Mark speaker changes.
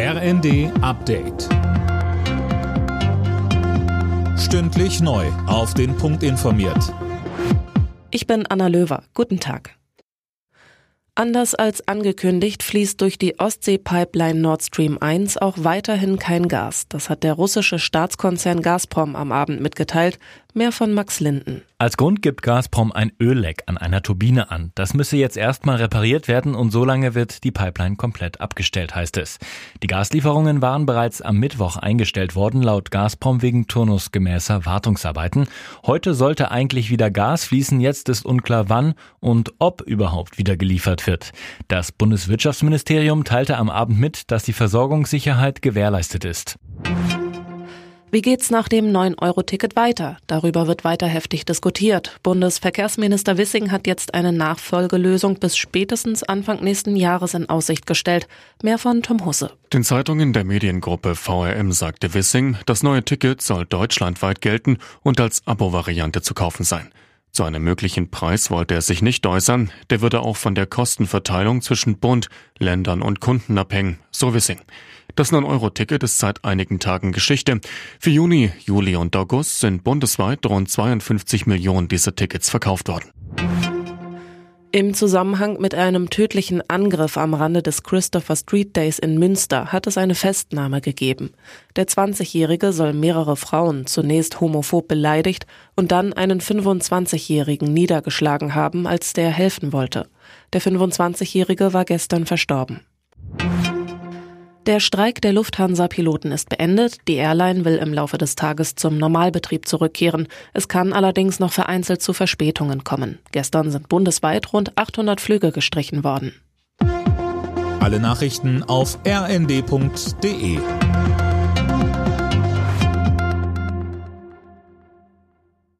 Speaker 1: RND Update. Stündlich neu. Auf den Punkt informiert.
Speaker 2: Ich bin Anna Löwer. Guten Tag. Anders als angekündigt fließt durch die Ostsee-Pipeline Nord Stream 1 auch weiterhin kein Gas. Das hat der russische Staatskonzern Gazprom am Abend mitgeteilt. Mehr von Max Linden.
Speaker 3: Als Grund gibt Gazprom ein Ölleck an einer Turbine an. Das müsse jetzt erstmal repariert werden und solange wird die Pipeline komplett abgestellt, heißt es. Die Gaslieferungen waren bereits am Mittwoch eingestellt worden, laut Gazprom wegen turnusgemäßer Wartungsarbeiten. Heute sollte eigentlich wieder Gas fließen, jetzt ist unklar wann und ob überhaupt wieder geliefert wird. Das Bundeswirtschaftsministerium teilte am Abend mit, dass die Versorgungssicherheit gewährleistet ist.
Speaker 2: Wie geht's nach dem 9-Euro-Ticket weiter? Darüber wird weiter heftig diskutiert. Bundesverkehrsminister Wissing hat jetzt eine Nachfolgelösung bis spätestens Anfang nächsten Jahres in Aussicht gestellt. Mehr von Tom Husse.
Speaker 4: Den Zeitungen der Mediengruppe VRM sagte Wissing, das neue Ticket soll deutschlandweit gelten und als Abo-Variante zu kaufen sein. Zu einem möglichen Preis wollte er sich nicht äußern, der würde auch von der Kostenverteilung zwischen Bund, Ländern und Kunden abhängen, so Wissing. Das 9-Euro-Ticket ist seit einigen Tagen Geschichte. Für Juni, Juli und August sind bundesweit rund 52 Millionen dieser Tickets verkauft worden.
Speaker 2: Im Zusammenhang mit einem tödlichen Angriff am Rande des Christopher Street Days in Münster hat es eine Festnahme gegeben. Der 20-Jährige soll mehrere Frauen zunächst homophob beleidigt und dann einen 25-Jährigen niedergeschlagen haben, als der helfen wollte. Der 25-Jährige war gestern verstorben. Der Streik der Lufthansa-Piloten ist beendet. Die Airline will im Laufe des Tages zum Normalbetrieb zurückkehren. Es kann allerdings noch vereinzelt zu Verspätungen kommen. Gestern sind bundesweit rund 800 Flüge gestrichen worden.
Speaker 1: Alle Nachrichten auf rnd.de